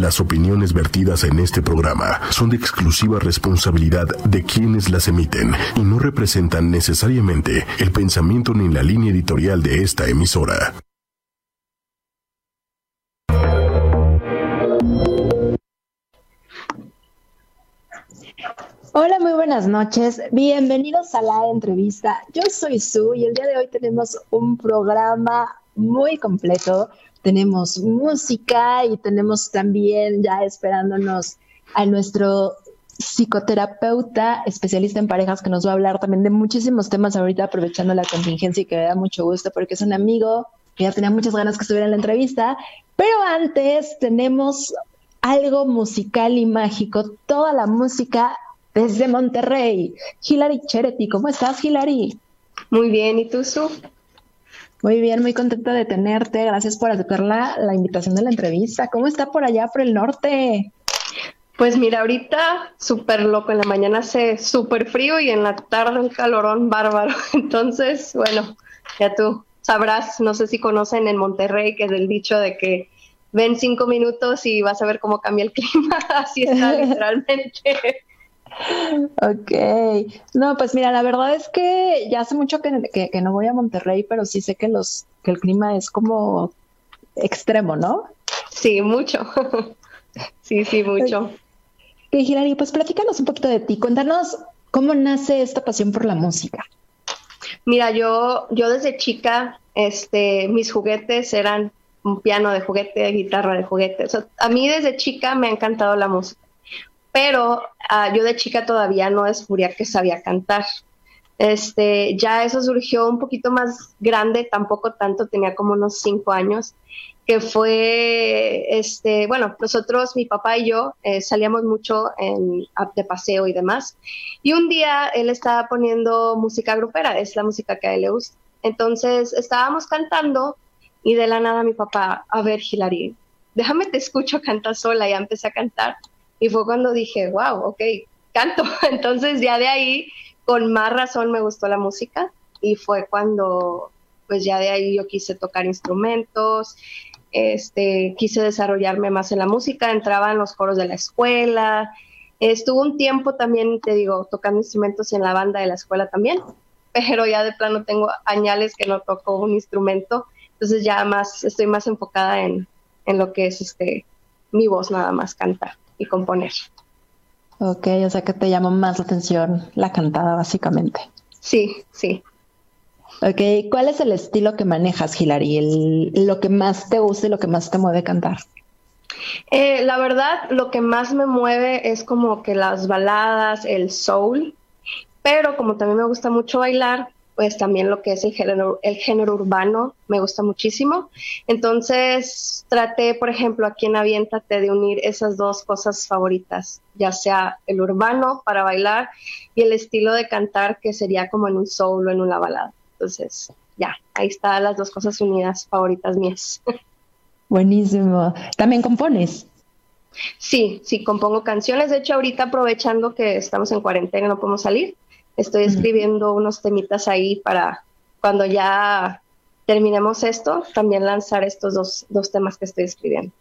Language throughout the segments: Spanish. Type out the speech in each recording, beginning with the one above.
Las opiniones vertidas en este programa son de exclusiva responsabilidad de quienes las emiten y no representan necesariamente el pensamiento ni la línea editorial de esta emisora. Hola, muy buenas noches. Bienvenidos a la entrevista. Yo soy Su y el día de hoy tenemos un programa muy completo. Tenemos música y tenemos también ya esperándonos a nuestro psicoterapeuta especialista en parejas que nos va a hablar también de muchísimos temas ahorita aprovechando la contingencia y que me da mucho gusto porque es un amigo que ya tenía muchas ganas que estuviera en la entrevista. Pero antes tenemos algo musical y mágico, toda la música desde Monterrey. Hilary Cherety, ¿cómo estás, Hilary? Muy bien, ¿y tú, Su? Muy bien, muy contenta de tenerte. Gracias por aceptar la, la invitación de la entrevista. ¿Cómo está por allá, por el norte? Pues mira, ahorita súper loco. En la mañana hace súper frío y en la tarde un calorón bárbaro. Entonces, bueno, ya tú sabrás, no sé si conocen en Monterrey, que es el dicho de que ven cinco minutos y vas a ver cómo cambia el clima. Así está literalmente. Ok, no, pues mira, la verdad es que ya hace mucho que, no voy a Monterrey, pero sí sé que los que el clima es como extremo, ¿no? Sí, mucho. sí, sí, mucho. Ok, Hilary, pues platícanos un poquito de ti. Cuéntanos cómo nace esta pasión por la música. Mira, yo, yo desde chica, este, mis juguetes eran un piano de juguete, guitarra de juguete. a mí desde chica me ha encantado la música pero ah, yo de chica todavía no descubría que sabía cantar. Este, ya eso surgió un poquito más grande, tampoco tanto, tenía como unos cinco años, que fue, este, bueno, nosotros, mi papá y yo, eh, salíamos mucho de paseo y demás, y un día él estaba poniendo música grupera, es la música que a él le gusta. Entonces estábamos cantando y de la nada mi papá, a ver, Hilary, déjame te escucho cantar sola, y empecé a cantar y fue cuando dije, wow, ok, canto. Entonces ya de ahí, con más razón me gustó la música. Y fue cuando, pues ya de ahí yo quise tocar instrumentos, este, quise desarrollarme más en la música, entraba en los coros de la escuela, estuve un tiempo también, te digo, tocando instrumentos en la banda de la escuela también, pero ya de plano tengo añales que no toco un instrumento, entonces ya más, estoy más enfocada en, en lo que es este, mi voz nada más cantar y componer. Ok, o sea que te llama más la atención la cantada básicamente. Sí, sí. Ok, ¿cuál es el estilo que manejas, Hilary? El, lo que más te gusta y lo que más te mueve cantar. Eh, la verdad, lo que más me mueve es como que las baladas, el soul, pero como también me gusta mucho bailar, pues también lo que es el género, el género urbano me gusta muchísimo. Entonces traté, por ejemplo, aquí en Aviéntate de unir esas dos cosas favoritas, ya sea el urbano para bailar y el estilo de cantar que sería como en un soul o en una balada. Entonces, ya, ahí están las dos cosas unidas favoritas mías. Buenísimo. ¿También compones? Sí, sí, compongo canciones. De hecho, ahorita aprovechando que estamos en cuarentena, no podemos salir, Estoy escribiendo unos temitas ahí para cuando ya terminemos esto, también lanzar estos dos, dos temas que estoy escribiendo.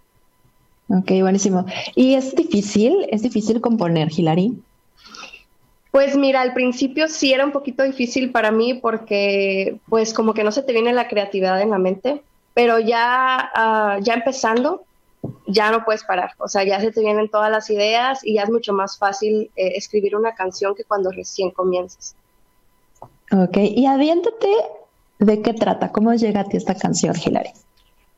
Ok, buenísimo. ¿Y es difícil? ¿Es difícil componer, Hilary? Pues mira, al principio sí era un poquito difícil para mí porque pues como que no se te viene la creatividad en la mente, pero ya, ah, ya empezando, ya no puedes parar, o sea, ya se te vienen todas las ideas y ya es mucho más fácil eh, escribir una canción que cuando recién comienzas. Ok, y aviéntate, ¿de qué trata? ¿Cómo llega a ti esta canción, Hilary?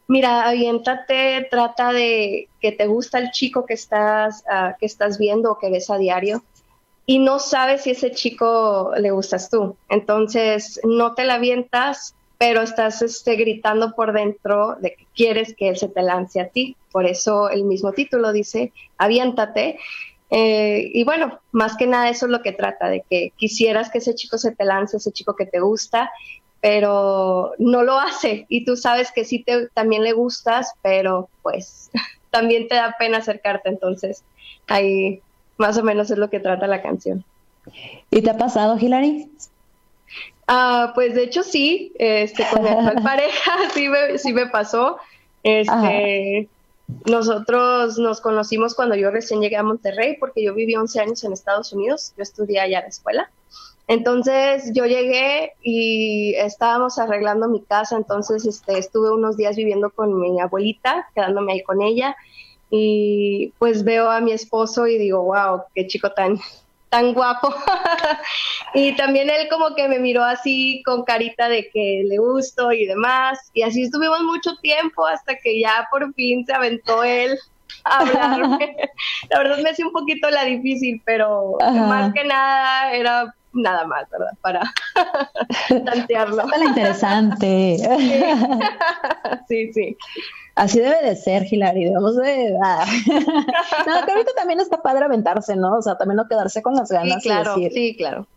Mira, aviéntate, trata de que te gusta el chico que estás, ah, que estás viendo o que ves a diario y no sabes si ese chico le gustas tú. Entonces, no te la avientas, pero estás este, gritando por dentro de que quieres que él se te lance a ti. Por eso el mismo título dice, aviéntate. Eh, y bueno, más que nada eso es lo que trata, de que quisieras que ese chico se te lance, ese chico que te gusta, pero no lo hace. Y tú sabes que sí te, también le gustas, pero pues también te da pena acercarte. Entonces, ahí más o menos es lo que trata la canción. ¿Y te ha pasado, Hilary? Ah, pues de hecho sí, este, con mi actual pareja sí me, sí me pasó. Este, nosotros nos conocimos cuando yo recién llegué a Monterrey, porque yo viví 11 años en Estados Unidos, yo estudié allá en la escuela. Entonces yo llegué y estábamos arreglando mi casa, entonces este, estuve unos días viviendo con mi abuelita, quedándome ahí con ella, y pues veo a mi esposo y digo, wow, qué chico tan, tan guapo. y también él como que me miró así con carita de que le gusto y demás. Y así estuvimos mucho tiempo hasta que ya por fin se aventó él a hablarme. la verdad me hacía un poquito la difícil, pero más que nada era nada más, ¿verdad? Para tantearlo. la interesante. sí, sí. Así debe de ser, Hilary, debemos de... Ah. no, que ahorita también está padre aventarse, ¿no? O sea, también no quedarse con las ganas. Sí, claro, sí, claro.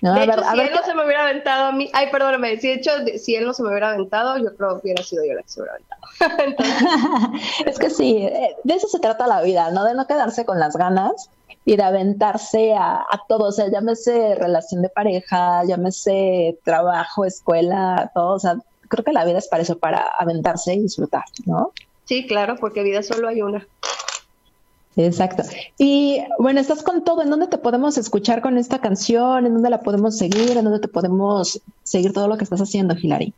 de hecho, si él no se me hubiera aventado a mí, ay, perdóname, si de hecho, si él no se me hubiera aventado, yo creo que hubiera sido yo la que se hubiera aventado. es que sí, eh, de eso se trata la vida, ¿no? De no quedarse con las ganas y de aventarse a, a todo, o sea, llámese relación de pareja, llámese trabajo, escuela, todo, o sea, creo que la vida es para eso, para aventarse y disfrutar, ¿no? Sí, claro, porque vida solo hay una. Exacto. Y bueno, estás con todo. ¿En dónde te podemos escuchar con esta canción? ¿En dónde la podemos seguir? ¿En dónde te podemos seguir todo lo que estás haciendo, Hilary?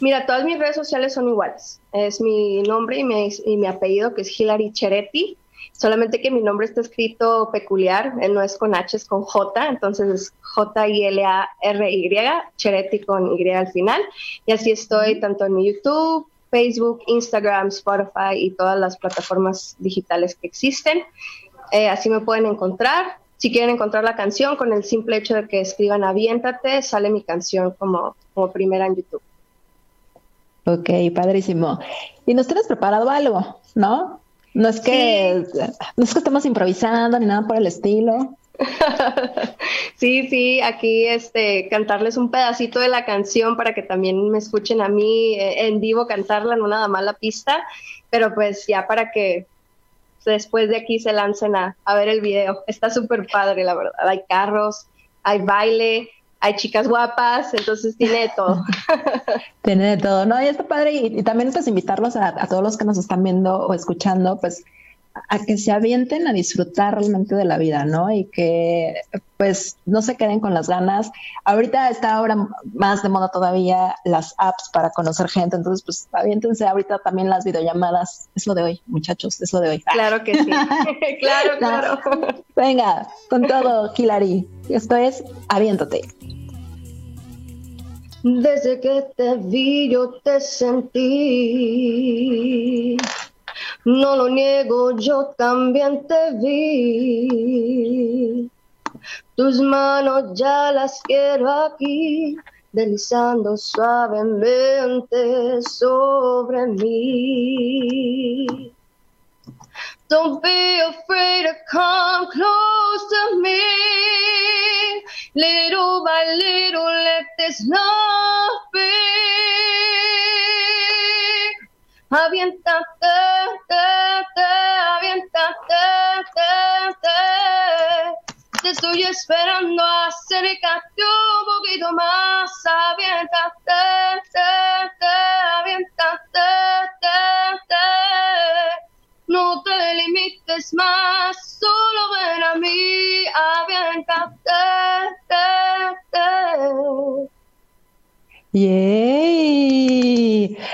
Mira, todas mis redes sociales son iguales. Es mi nombre y mi, y mi apellido, que es Hilary Cheretti solamente que mi nombre está escrito peculiar, no es con H, es con J, entonces es J-I-L-A-R-Y, Cheretti con Y al final, y así estoy tanto en mi YouTube, Facebook, Instagram, Spotify y todas las plataformas digitales que existen. Eh, así me pueden encontrar. Si quieren encontrar la canción, con el simple hecho de que escriban Aviéntate, sale mi canción como, como primera en YouTube. Ok, padrísimo. ¿Y nos tienes preparado algo, no? No es que no es que estemos improvisando ni nada por el estilo. sí, sí, aquí este cantarles un pedacito de la canción para que también me escuchen a mí eh, en vivo cantarla, no nada más la pista, pero pues ya para que después de aquí se lancen a, a ver el video. Está súper padre, la verdad. Hay carros, hay baile, hay chicas guapas, entonces tiene de todo. tiene de todo, ¿no? Y está padre, y, también es invitarlos a, a, todos los que nos están viendo o escuchando, pues a que se avienten a disfrutar realmente de la vida, ¿no? Y que pues no se queden con las ganas. Ahorita está ahora más de moda todavía las apps para conocer gente, entonces pues aviéntense ahorita también las videollamadas. Es lo de hoy, muchachos, es lo de hoy. Claro que sí, claro, claro. Venga, con todo, Hilary. Esto es Aviéntate. Desde que te vi yo te sentí no lo niego, yo también te vi. Tus manos ya las quiero aquí, deslizando suavemente sobre mí. Don't be afraid to come close to me. Little by little, let this love be. Aviéntate, te, te, aviéntate, te, te. Estoy esperando, acércate un poquito más. Aviéntate, te, te,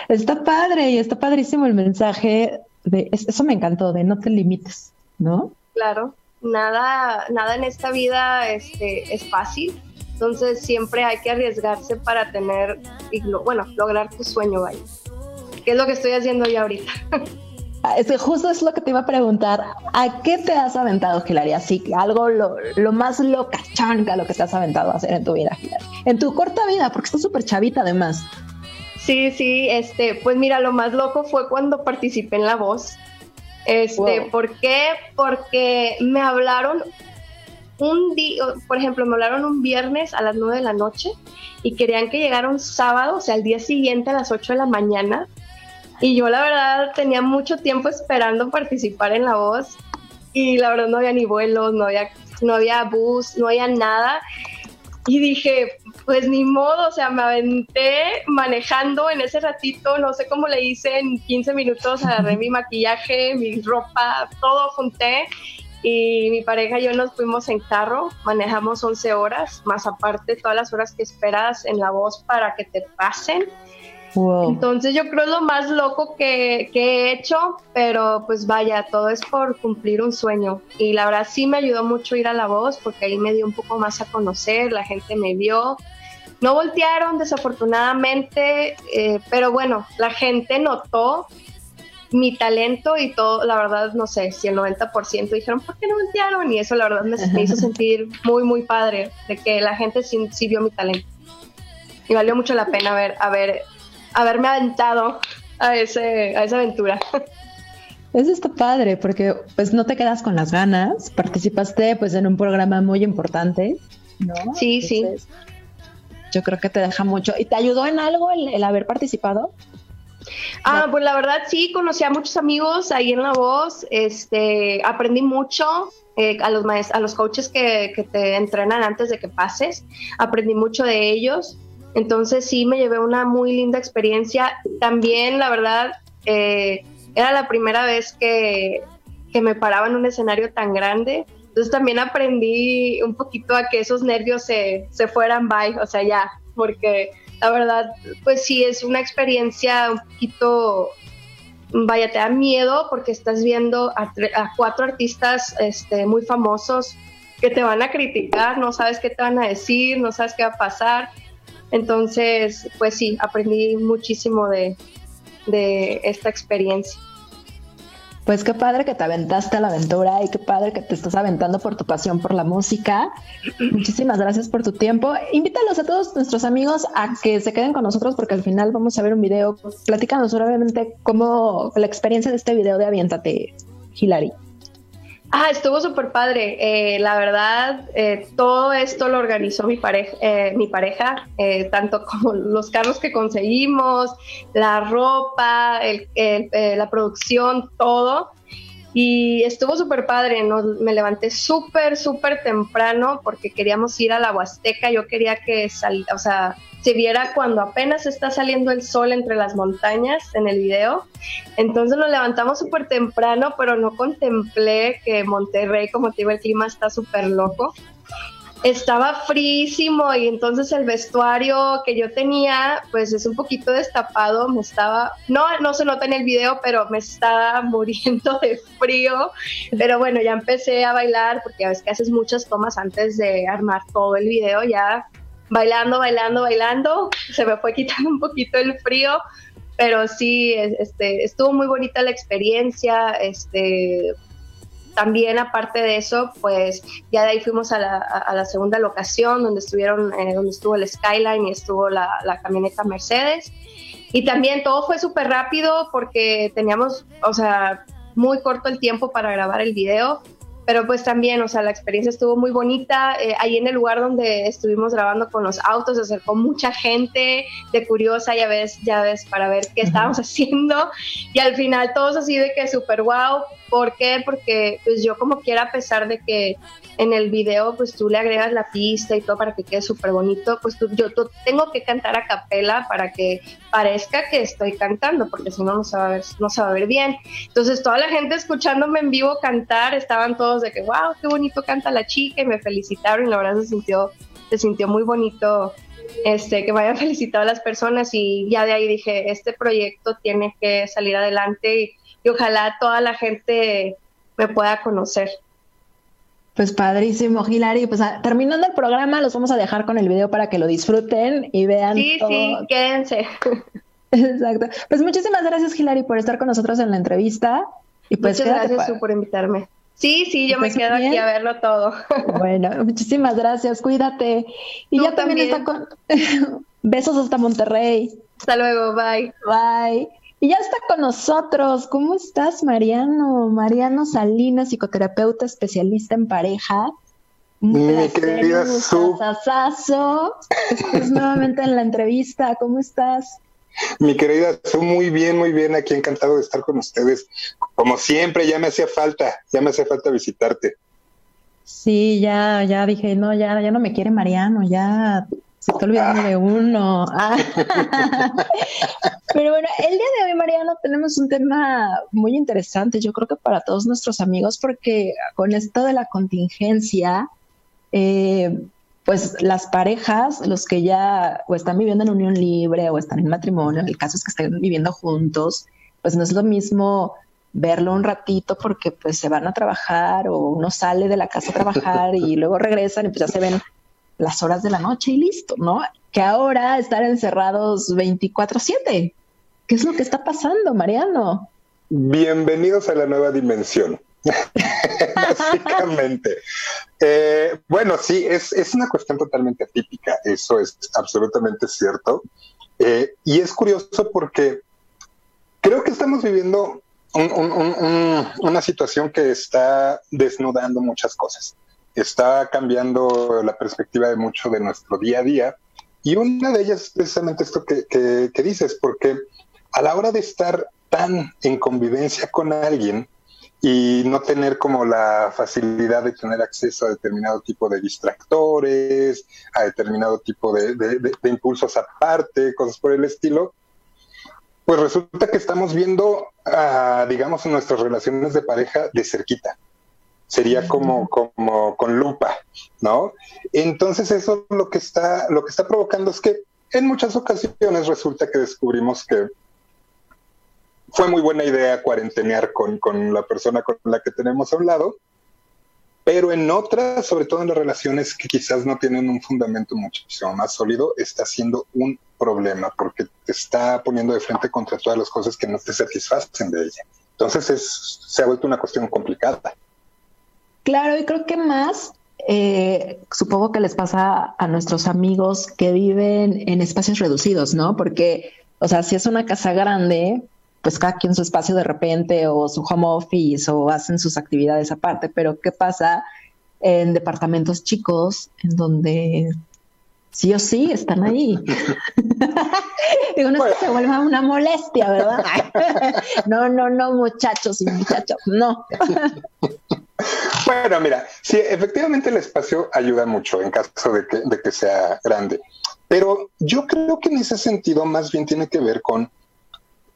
Está padre y está padrísimo el mensaje de eso me encantó, de no te limites, ¿no? Claro, nada, nada en esta vida este, es fácil, entonces siempre hay que arriesgarse para tener, bueno, lograr tu sueño, vaya. ¿Qué es lo que estoy haciendo ya ahorita? Es que justo es lo que te iba a preguntar. ¿A qué te has aventado, Hilary? Así, algo lo, lo más loca, chanca, lo que te has aventado a hacer en tu vida, Hilary. En tu corta vida, porque estás súper chavita además. Sí, sí, este, pues mira, lo más loco fue cuando participé en La Voz. Este, ¿por qué? Porque me hablaron un día, por ejemplo, me hablaron un viernes a las 9 de la noche y querían que llegara un sábado, o sea, al día siguiente a las 8 de la mañana y yo la verdad tenía mucho tiempo esperando participar en La Voz y la verdad no había ni vuelos, no había, no había bus, no había nada. Y dije, pues ni modo, o sea, me aventé manejando en ese ratito, no sé cómo le hice, en 15 minutos agarré mi maquillaje, mi ropa, todo junté y mi pareja y yo nos fuimos en carro, manejamos 11 horas, más aparte todas las horas que esperas en la voz para que te pasen. Entonces yo creo es lo más loco que, he hecho, pero pues vaya, todo es por cumplir un sueño. Y la verdad sí me ayudó mucho ir a la voz porque ahí me dio un poco más a conocer, la gente me vio. No voltearon desafortunadamente, eh, pero bueno, la gente notó mi talento y todo, la verdad, no sé, si el 90% dijeron, ¿por qué no voltearon? Y eso la verdad me, hizo sentir muy, muy padre, de que la gente sí, sí, vio mi talento. Y valió mucho la pena haber, haber, haberme aventado a, ese, a esa aventura. Eso está padre, porque pues no te quedas con las ganas, participaste pues en un programa muy importante, ¿no? Sí, sí. Yo creo que te deja mucho. ¿Y te ayudó en algo el haber participado? Ah, pues la verdad sí, conocí a muchos amigos ahí en La Voz, este, aprendí mucho, eh, a los a los coaches que, te entrenan antes de que pases, aprendí mucho de ellos, entonces sí me llevé una muy linda experiencia. También, la verdad, eh, era la primera vez que, que me paraba en un escenario tan grande, entonces también aprendí un poquito a que esos nervios se, se fueran by, o sea, ya, porque la verdad, pues sí, es una experiencia un poquito, vaya, te da miedo porque estás viendo a, cuatro artistas este, muy famosos que te van a criticar, no sabes qué te van a decir, no sabes qué va a pasar. Entonces, pues sí, aprendí muchísimo de, de esta experiencia. Pues qué padre que te aventaste a la aventura y qué padre que te estás aventando por tu pasión por la música. Muchísimas gracias por tu tiempo. Invítalos a todos nuestros amigos a que se queden con nosotros porque al final vamos a ver un video. Platícanos brevemente cómo la experiencia de este video de Aviéntate, Hilary. Ah, estuvo súper padre. Eh, la verdad, eh, todo esto lo organizó mi pareja, eh, mi pareja tanto como los carros que conseguimos, la ropa, la producción, todo. Y estuvo súper padre. me levanté súper, súper temprano porque queríamos ir a la Huasteca. Yo quería que saliera, o sea, se viera cuando apenas está saliendo el sol entre las montañas en el video. Entonces nos levantamos súper temprano, pero no contemplé que Monterrey, como te digo, el clima está súper loco. Estaba frísimo y entonces el vestuario que yo tenía, pues es un poquito destapado, me estaba, no, no se nota en el video, pero me estaba muriendo de frío. Pero bueno, ya empecé a bailar porque a veces que haces muchas tomas antes de armar todo el video, ya bailando, bailando, bailando, se me fue quitando un poquito el frío, pero sí, este, estuvo muy bonita la experiencia, este, también aparte de eso, pues ya de ahí fuimos a la, a la segunda locación donde estuvieron, eh, donde estuvo el Skyline y estuvo la, la camioneta Mercedes. Y también todo fue súper rápido porque teníamos, o sea, muy corto el tiempo para grabar el video pero pues también, o sea, la experiencia estuvo muy bonita. Eh, ahí en el lugar donde estuvimos grabando con los autos se acercó mucha gente de curiosa, ya ves, ya ves, para ver qué estábamos haciendo. Y al final todos así de que súper wow. ¿Por qué? Porque pues yo como quiera, a pesar de que en el video pues tú le agregas la pista y todo para que quede súper bonito, pues yo tengo que cantar a capela para que parezca que estoy cantando, porque si no no se va a ver, no se va a ver bien. Entonces toda la gente escuchándome en vivo cantar, estaban todos de que wow, qué bonito canta la chica y me felicitaron y la verdad se sintió, se sintió muy bonito este, que me hayan felicitado a las personas y ya de ahí dije, este proyecto tiene que salir adelante y ojalá toda la gente me pueda conocer. Pues padrísimo, Hilary. Pues ah, terminando el programa, los vamos a dejar con el video para que lo disfruten y vean. Sí, sí, quédense. Exacto. Pues muchísimas gracias, Hilary, por estar con nosotros en la entrevista. Y pues Muchas gracias por invitarme. Sí, sí, yo me quedo aquí a verlo todo. Bueno, muchísimas gracias, cuídate. Y ya también, también está con besos hasta Monterrey. Hasta luego, bye. Bye. Y ya está con nosotros. ¿Cómo estás, Mariano? Mariano Salinas, psicoterapeuta especialista en pareja. Mi querida Su. Estás nuevamente en la entrevista. ¿Cómo estás? Mi querida Su, muy bien, muy bien. Aquí encantado de estar con ustedes. Como siempre, ya me hacía falta, ya me hacía falta visitarte. Sí, ya, ya dije, no, ya, ya no me quiere Mariano, ya se está olvidando de uno. Ah. Pero bueno, el día de hoy, Mariano, tenemos un tema muy interesante, yo creo que para todos nuestros amigos, porque con esto de la contingencia, eh, pues las parejas, los que ya o están viviendo en unión libre o están en matrimonio, el caso es que estén viviendo juntos, pues no es lo mismo verlo un ratito porque pues se van a trabajar o uno sale de la casa a trabajar y luego regresan y pues ya se ven las horas de la noche y listo, ¿no? Que ahora estar encerrados 24/7. ¿Qué es lo que está pasando, Mariano? Bienvenidos a la nueva dimensión. Básicamente. Eh, bueno, sí, es, es, una cuestión totalmente atípica, eso es absolutamente cierto. Eh, y es curioso porque creo que estamos viviendo una situación que está desnudando muchas cosas. Está cambiando la perspectiva de mucho de nuestro día a día. Y una de ellas es precisamente esto que, que dices, porque a la hora de estar tan en convivencia con alguien, y no tener como la facilidad de tener acceso a determinado tipo de distractores, a determinado tipo de, de, impulsos aparte, cosas por el estilo, pues resulta que estamos viendo, digamos, nuestras relaciones de pareja de cerquita. Sería como, como con lupa, ¿no? Entonces eso lo que está, lo que está provocando es que en muchas ocasiones resulta que descubrimos que fue muy buena idea cuarentenear con, con la persona con la que tenemos a un lado, pero en otras, sobre todo en las relaciones que quizás no tienen un fundamento muchísimo más sólido, está siendo un problema porque te está poniendo de frente contra todas las cosas que no te satisfacen de ella. Entonces es, se ha vuelto una cuestión complicada. Claro, y creo que más, eh, supongo que les pasa a nuestros amigos que viven en espacios reducidos, ¿no? Porque, o sea, si es una casa grande, pues cada quien su espacio de repente o su home office o hacen sus actividades aparte, pero ¿qué pasa en departamentos chicos en donde sí o sí están ahí? Digo, no que se vuelva una molestia, ¿verdad? no, no, no, muchachos y muchachos, no. bueno, mira, sí, efectivamente el espacio ayuda mucho en caso de que, sea grande, pero yo creo que en ese sentido más bien tiene que ver con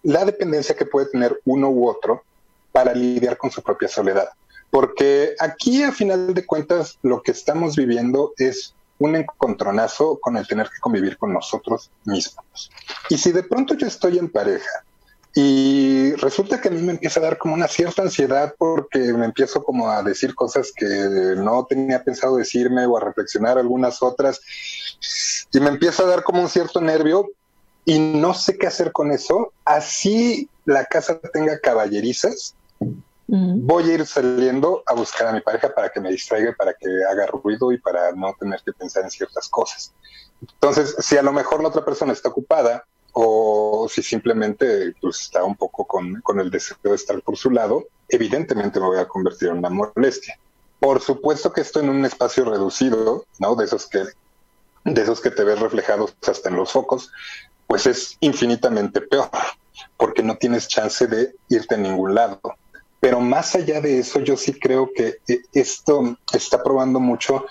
la dependencia que puede tener uno u otro para lidiar con su propia soledad. Porque aquí, a final de cuentas, lo que estamos viviendo es un encontronazo con el tener que convivir con nosotros mismos. Y si de pronto yo estoy en pareja y resulta que a mí me empieza a dar como una cierta ansiedad porque me empiezo como a decir cosas que no tenía pensado decirme o a reflexionar algunas otras y me empieza a dar como un cierto nervio, y no sé qué hacer con eso. Así la casa tenga caballerizas, voy a ir saliendo a buscar a mi pareja para que me distraiga, para que haga ruido y para no tener que pensar en ciertas cosas. Entonces, si a lo mejor la otra persona está ocupada o si simplemente pues, está un poco con, con el deseo de estar por su lado, evidentemente me voy a convertir en una molestia. Por supuesto que estoy en un espacio reducido, ¿no? De esos que de esos que te ves reflejados hasta en los focos, pues es infinitamente peor, porque no tienes chance de irte a ningún lado. Pero más allá de eso, yo sí creo que eh, esto está probando mucho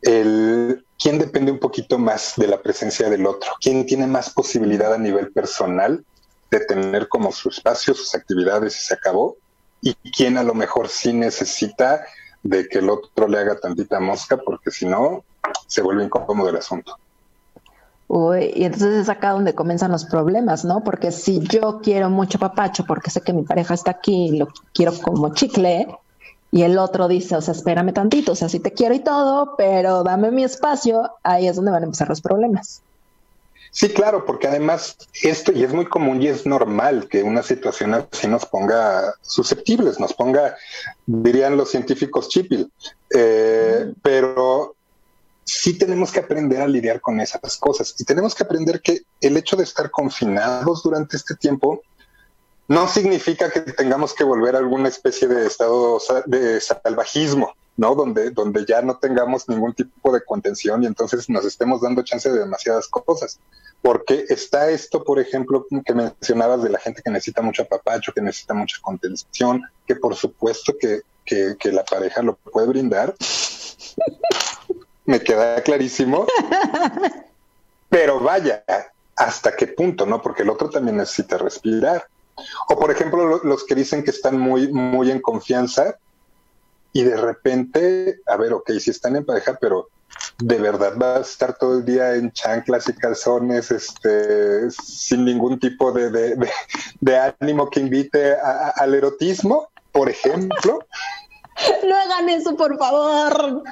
el quién depende un poquito más de la presencia del otro, quién tiene más posibilidad a nivel personal de tener como su espacio, sus actividades y se acabó, y quién a lo mejor sí necesita de que el otro le haga tantita mosca, porque si no, se vuelve incómodo el asunto y entonces es acá donde comienzan los problemas, ¿no? Porque si yo quiero mucho papacho porque sé que mi pareja está aquí y lo quiero como chicle, y el otro dice, o sea, espérame tantito, o sea, sí te quiero y todo, pero dame mi espacio, ahí es donde van a empezar los problemas. Sí, claro, porque además esto, y es muy común y es normal que una situación así nos ponga susceptibles, nos ponga, dirían los científicos, chipil. Eh, pero sí tenemos que aprender a lidiar con esas cosas y tenemos que aprender que el hecho de estar confinados durante este tiempo no significa que tengamos que volver a alguna especie de estado de salvajismo, ¿no? Donde, donde ya no tengamos ningún tipo de contención y entonces nos estemos dando chance de demasiadas cosas. Porque está esto, por ejemplo, que mencionabas de la gente que necesita mucho apapacho, que necesita mucha contención, que por supuesto que, que, que la pareja lo puede brindar, Me queda clarísimo. Pero vaya, ¿hasta qué punto, no? Porque el otro también necesita respirar. O por ejemplo, los que dicen que están muy, muy en confianza y de repente, a ver, ok, si están en pareja, pero de verdad vas a estar todo el día en chanclas y calzones, este, sin ningún tipo de, de, ánimo que invite al erotismo, por ejemplo. No hagan eso, por favor.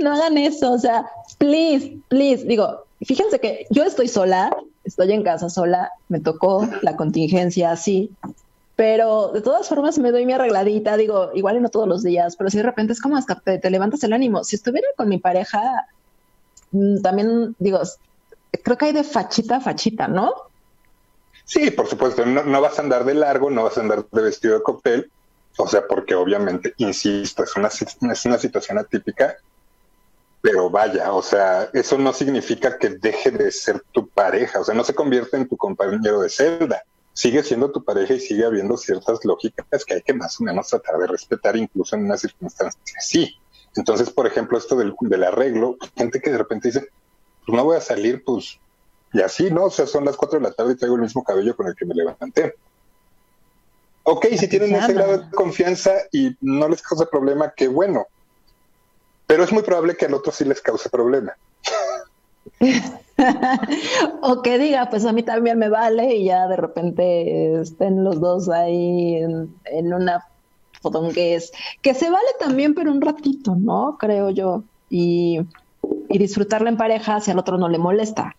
No hagan eso. O sea, please, please. Digo, fíjense que yo estoy sola, estoy en casa sola, me tocó la contingencia así, pero de todas formas me doy mi arregladita, digo, igual y no todos los días, pero si de repente es como hasta te, levantas el ánimo. Si estuviera con mi pareja, mm, también digo, creo que hay de fachita a fachita, ¿no? Sí, por supuesto, no, vas a andar de largo, no vas a andar de vestido de cóctel, o sea, porque obviamente, insisto, es una, es una situación atípica, pero vaya, o sea, eso no significa que deje de ser tu pareja, o sea, no se convierte en tu compañero de celda sigue siendo tu pareja y sigue habiendo ciertas lógicas que hay que más o menos tratar de respetar incluso en una circunstancia así. Entonces, por ejemplo, esto del, del arreglo, gente que de repente dice, pues no voy a salir, pues, y así, ¿no? O sea, son las cuatro de la tarde y traigo el mismo cabello con el que me levanté. Ok, si tienen ese grado de confianza y no les causa problema, qué bueno. Pero es muy probable que al otro sí les cause problema. o que diga, pues a mí también me vale y ya de repente estén los dos ahí en, en una fotonguez, que se vale también, pero un ratito, ¿no? Creo yo. Y, y disfrutarla en pareja si al otro no le molesta.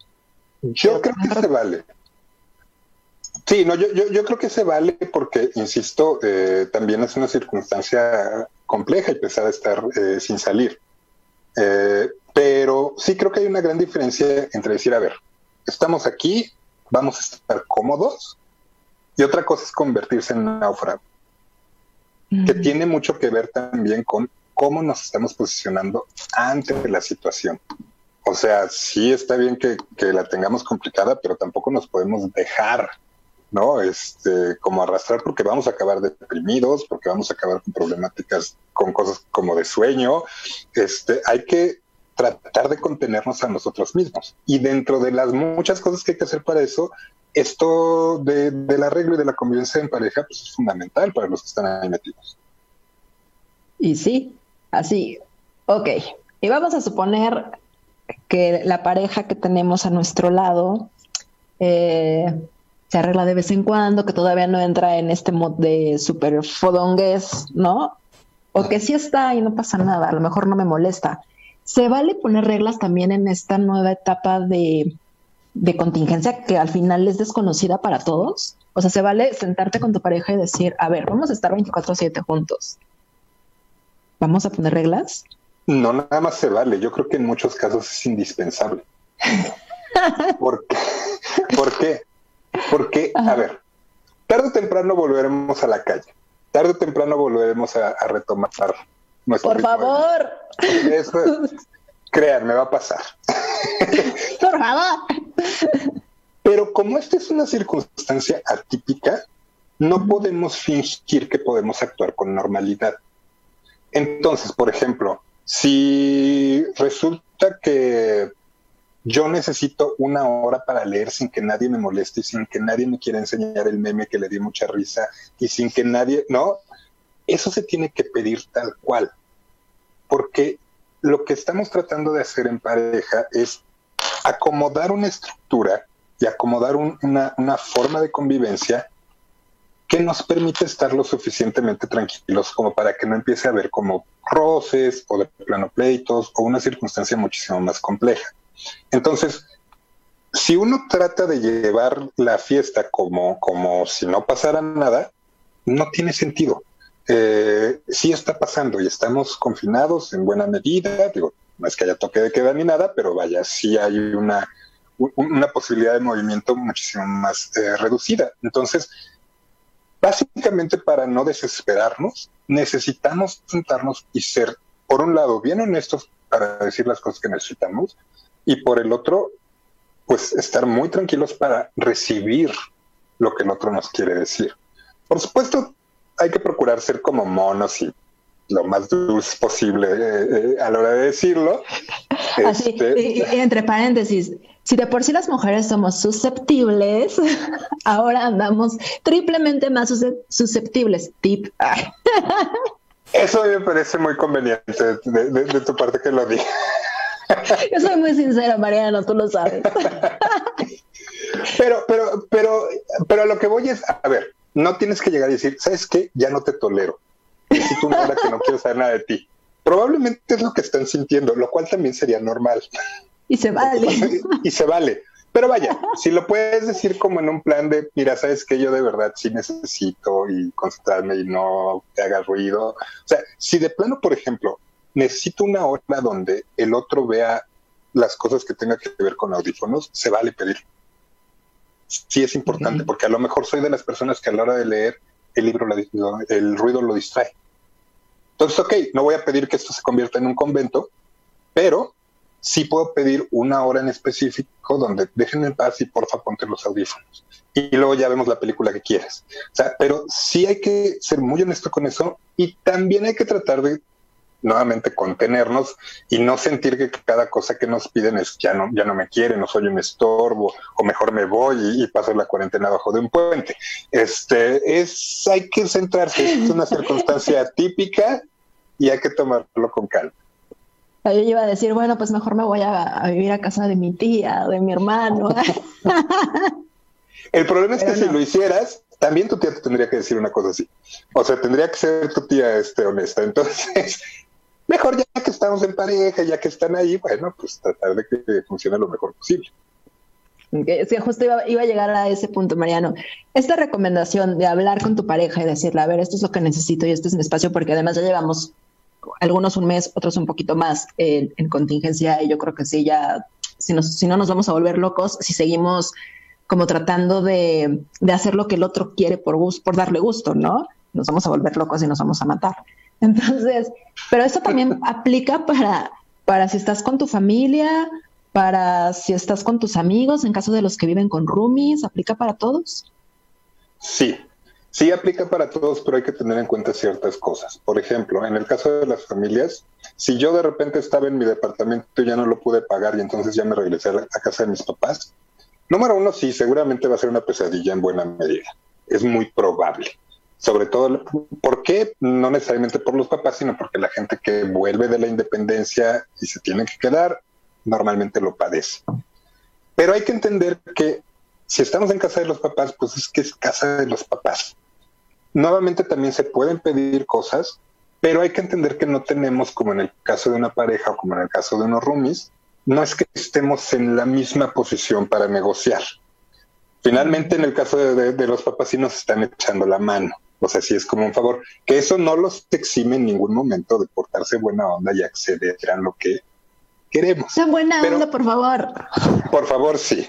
Yo creo que se vale. Sí, no, yo, yo, yo creo que se vale porque, insisto, eh, también es una circunstancia compleja y pesada estar eh, sin salir. Eh, pero sí creo que hay una gran diferencia entre decir, a ver, estamos aquí, vamos a estar cómodos, y otra cosa es convertirse en un náufrago, que tiene mucho que ver también con cómo nos estamos posicionando ante la situación. O sea, sí está bien que, que la tengamos complicada, pero tampoco nos podemos dejar ¿no? Este, como arrastrar porque vamos a acabar deprimidos, porque vamos a acabar con problemáticas, con cosas como de sueño. Este, hay que tratar de contenernos a nosotros mismos. Y dentro de las muchas cosas que hay que hacer para eso, esto de, del arreglo y de la convivencia en pareja pues es fundamental para los que están ahí metidos. Y sí, así, ok. Y vamos a suponer que la pareja que tenemos a nuestro lado eh, se arregla de vez en cuando, que todavía no entra en este mod de super fodongues, ¿no? O que sí está y no pasa nada, a lo mejor no me molesta. ¿Se vale poner reglas también en esta nueva etapa de, contingencia que al final es desconocida para todos? O sea, ¿se vale sentarte con tu pareja y decir, a ver, vamos a estar 24/7 juntos? ¿Vamos a poner reglas? No, nada más se vale. Yo creo que en muchos casos es indispensable. ¿Por qué? ¿Por qué? Porque, a ver, tarde o temprano volveremos a la calle. Tarde o temprano volveremos a, a retomar por favor. Eso, crean, me va a pasar. Por favor. Pero como esta es una circunstancia atípica, no podemos fingir que podemos actuar con normalidad. Entonces, por ejemplo, si resulta que yo necesito una hora para leer sin que nadie me moleste y sin que nadie me quiera enseñar el meme que le di mucha risa y sin que nadie, ¿no? Eso se tiene que pedir tal cual, porque lo que estamos tratando de hacer en pareja es acomodar una estructura y acomodar una, una forma de convivencia que nos permite estar lo suficientemente tranquilos como para que no empiece a haber como roces o de plano pleitos o una circunstancia muchísimo más compleja. Entonces, si uno trata de llevar la fiesta como, como si no pasara nada, no tiene sentido eh, sí está pasando y estamos confinados en buena medida, digo, no es que haya toque de queda ni nada, pero vaya, sí hay una, una posibilidad de movimiento muchísimo más eh, reducida. Entonces, básicamente para no desesperarnos, necesitamos sentarnos y ser, por un lado, bien honestos para decir las cosas que necesitamos y por el otro, pues estar muy tranquilos para recibir lo que el otro nos quiere decir. Por supuesto, hay que procurar ser como monos y lo más dulce posible eh, eh, a la hora de decirlo. Así, este, y, entre paréntesis, si de por sí las mujeres somos susceptibles, ahora andamos triplemente más susceptibles. Tip. Eso me parece muy conveniente de, tu parte que lo diga. Yo soy muy sincera, Mariana, tú lo sabes. Pero, pero, pero, pero a lo que voy es, a ver, no tienes que llegar y decir, ¿sabes qué? Ya no te tolero. Necesito una hora que no quiero saber nada de ti. Probablemente es lo que están sintiendo, lo cual también sería normal. Y se vale. Y se vale. Pero vaya, si lo puedes decir como en un plan de, mira, sabes que yo de verdad sí necesito y concentrarme y no te haga ruido. O sea, si de plano, por ejemplo, necesito una hora donde el otro vea las cosas que tenga que ver con audífonos, se vale pedir. Sí es importante, porque a lo mejor soy de las personas que a la hora de leer el libro, el ruido lo distrae. Entonces, ok, no voy a pedir que esto se convierta en un convento, pero sí puedo pedir una hora en específico donde déjenme en paz y porfa ponte los audífonos. Y luego ya vemos la película que quieres. O sea, pero sí hay que ser muy honesto con eso y también hay que tratar de nuevamente contenernos y no sentir que cada cosa que nos piden es ya no, ya no me quieren, o soy un estorbo, o mejor me voy y, paso la cuarentena bajo de un puente. Este es, hay que centrarse, es una circunstancia típica y hay que tomarlo con calma. Yo iba a decir, bueno, pues mejor me voy a, vivir a casa de mi tía, de mi hermano. El problema es que si lo hicieras, también tu tía te tendría que decir una cosa así. O sea, tendría que ser tu tía este, honesta. Entonces, mejor ya que estamos en pareja, ya que están ahí, bueno, pues tratar de que funcione lo mejor posible. Sí, justo iba, iba, a llegar a ese punto, Mariano. Esta recomendación de hablar con tu pareja y decirle, a ver, esto es lo que necesito y este es mi espacio, porque además ya llevamos algunos un mes, otros un poquito más en, contingencia y yo creo que sí, ya, si, nos, si no nos vamos a volver locos, si seguimos como tratando de, de hacer lo que el otro quiere por, gusto, por darle gusto, ¿no? Nos vamos a volver locos y nos vamos a matar. Entonces, pero eso también aplica para, para si estás con tu familia, para si estás con tus amigos, en caso de los que viven con roomies, ¿aplica para todos? Sí, Sí aplica para todos, pero hay que tener en cuenta ciertas cosas. Por ejemplo, en el caso de las familias, si yo de repente estaba en mi departamento y ya no lo pude pagar y entonces ya me regresé a, casa de mis papás, número uno, sí, seguramente va a ser una pesadilla en buena medida. Es muy probable. Sobre todo, ¿por qué? No necesariamente por los papás, sino porque la gente que vuelve de la independencia y se tiene que quedar, normalmente lo padece. Pero hay que entender que si estamos en casa de los papás, pues es que es casa de los papás. Nuevamente también se pueden pedir cosas, pero hay que entender que no tenemos, como en el caso de una pareja o como en el caso de unos roomies, no es que estemos en la misma posición para negociar. Finalmente, en el caso de, los papás sí nos están echando la mano. O sea, sí es como un favor. Que eso no los exime en ningún momento de portarse buena onda y acceder a lo que queremos. Sea buena onda, por favor. Por favor, sí.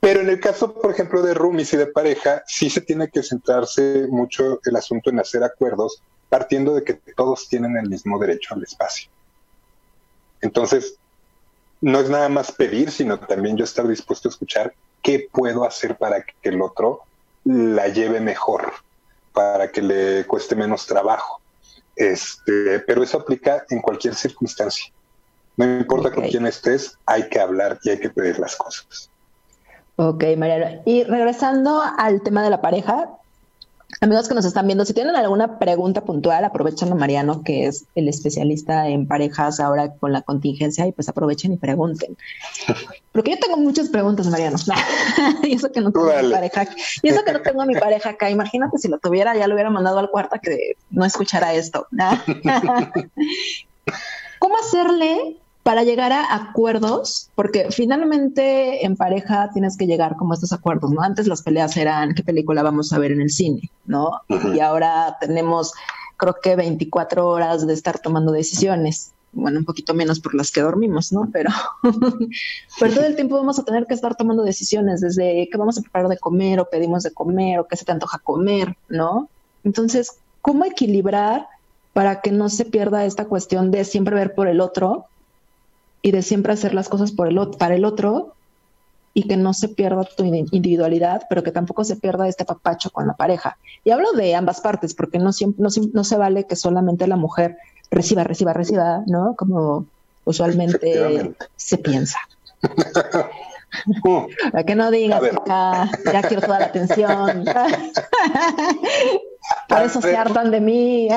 Pero en el caso, por ejemplo, de roomies y de pareja, sí se tiene que centrarse mucho el asunto en hacer acuerdos partiendo de que todos tienen el mismo derecho al espacio. Entonces, no es nada más pedir, sino también yo estar dispuesto a escuchar qué puedo hacer para que el otro la lleve mejor, para que le cueste menos trabajo. Este, pero eso aplica en cualquier circunstancia. No importa con quién estés, hay que hablar y hay que pedir las cosas. Ok, Mariano. Y regresando al tema de la pareja, amigos que nos están viendo, si tienen alguna pregunta puntual, aprovechen a Mariano, que es el especialista en parejas ahora con la contingencia, y pues aprovechen y pregunten. Porque yo tengo muchas preguntas, Mariano. y eso que no tengo mi pareja. Y eso que no tengo a mi pareja acá. Imagínate si lo tuviera, ya lo hubiera mandado al cuarto que no escuchara esto. ¿Cómo hacerle para llegar a acuerdos, porque finalmente en pareja tienes que llegar como a estos acuerdos, ¿no? Antes las peleas eran qué película vamos a ver en el cine, ¿no? Y ahora tenemos, creo que 24 horas de estar tomando decisiones. Bueno, un poquito menos por las que dormimos, ¿no? Pero, pero todo el tiempo vamos a tener que estar tomando decisiones, desde qué vamos a preparar de comer o pedimos de comer o qué se te antoja comer, ¿no? Entonces, ¿cómo equilibrar para que no se pierda esta cuestión de siempre ver por el otro y de siempre hacer las cosas por el, para el otro y que no se pierda tu individualidad, pero que tampoco se pierda este papacho con la pareja. Y hablo de ambas partes, porque no, siempre, no, se vale que solamente la mujer reciba, reciba, reciba, ¿no? Como usualmente se piensa. Para que no digas que ya quiero toda la atención. Por eso se hartan de mí.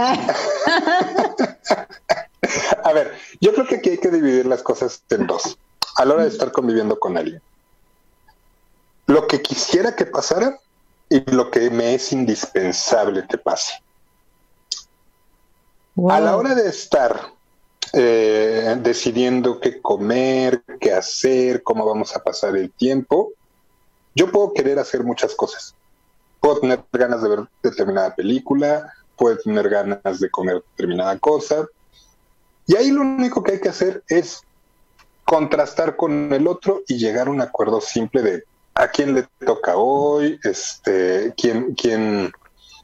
A ver, yo creo que aquí hay que dividir las cosas en dos. A la hora de estar conviviendo con alguien. Lo que quisiera que pasara y lo que me es indispensable que pase. A la hora de estar eh, decidiendo qué comer, qué hacer, cómo vamos a pasar el tiempo, yo puedo querer hacer muchas cosas. Puedo tener ganas de ver determinada película, puedo tener ganas de comer determinada cosa, y ahí lo único que hay que hacer es contrastar con el otro y llegar a un acuerdo simple de a quién le toca hoy, este, quién, quién,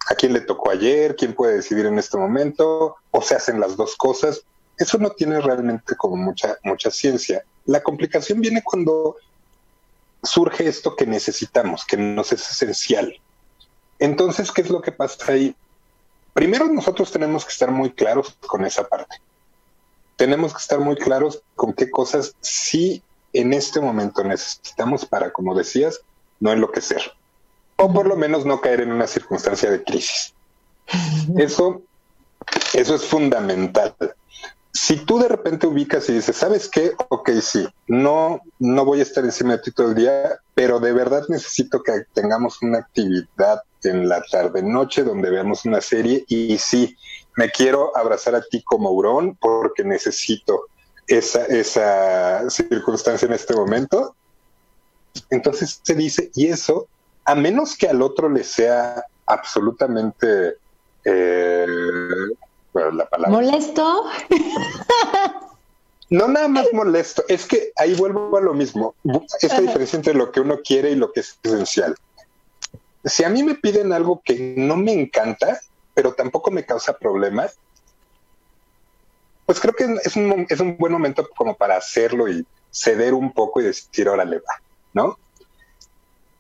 a quién le tocó ayer, quién puede decidir en este momento, o se hacen las dos cosas. Eso no tiene realmente como mucha, mucha ciencia. La complicación viene cuando surge esto que necesitamos, que nos es esencial. Entonces, ¿qué es lo que pasa ahí? Primero nosotros tenemos que estar muy claros con esa parte tenemos que estar muy claros con qué cosas sí en este momento necesitamos para, como decías, no enloquecer. O por lo menos no caer en una circunstancia de crisis. Eso, eso es fundamental. Si tú de repente ubicas y dices, ¿sabes qué? Ok, sí, no, no voy a estar encima de ti todo el día, pero de verdad necesito que tengamos una actividad en la tarde noche donde veamos una serie y sí, me quiero abrazar a ti como hurón porque necesito esa, esa circunstancia en este momento. Entonces se dice, y eso, a menos que al otro le sea absolutamente, eh, la palabra. ¿Molesto? No nada más molesto, es que ahí vuelvo a lo mismo, esta diferencia entre lo que uno quiere y lo que es esencial. Si a mí me piden algo que no me encanta, pero tampoco me causa problemas, pues creo que es un, es un buen momento como para hacerlo y ceder un poco y decir, órale, va, ¿no?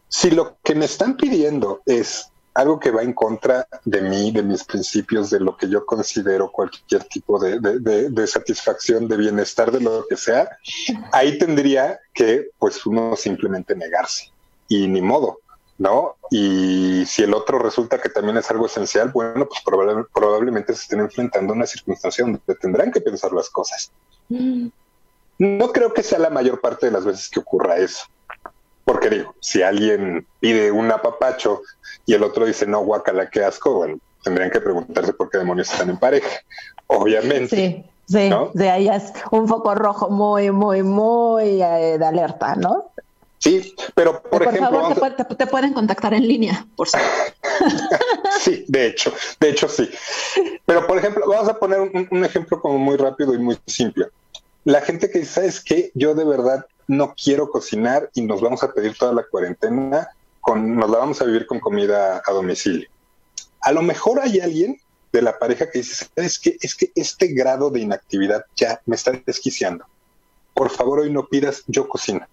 Si lo que me están pidiendo es algo que va en contra de mí, de mis principios, de lo que yo considero cualquier tipo de, de, satisfacción, de bienestar, de lo que sea, ahí tendría que, pues, uno simplemente negarse. Y ni modo. ¿no? Y si el otro resulta que también es algo esencial, bueno, pues probablemente se estén enfrentando a una circunstancia donde tendrán que pensar las cosas. Mm. No creo que sea la mayor parte de las veces que ocurra eso. Porque digo, si alguien pide un apapacho y el otro dice, no, guacala, qué asco, bueno, tendrían que preguntarse por qué demonios están en pareja. Obviamente. Sí. Sí, de ahí es un foco rojo muy, muy, muy eh, de alerta, ¿no? Sí, pero por, ejemplo. Favor, te, pueden contactar en línea, por favor. sí, de hecho, de hecho sí. Pero por ejemplo, vamos a poner un, ejemplo como muy rápido y muy simple. La gente que dice, ¿sabes qué? Yo de verdad no quiero cocinar y nos vamos a pedir toda la cuarentena, con, nos la vamos a vivir con comida a domicilio. A lo mejor hay alguien de la pareja que dice, ¿sabes qué? Es que este grado de inactividad ya me está desquiciando. Por favor, hoy no pidas, yo cocino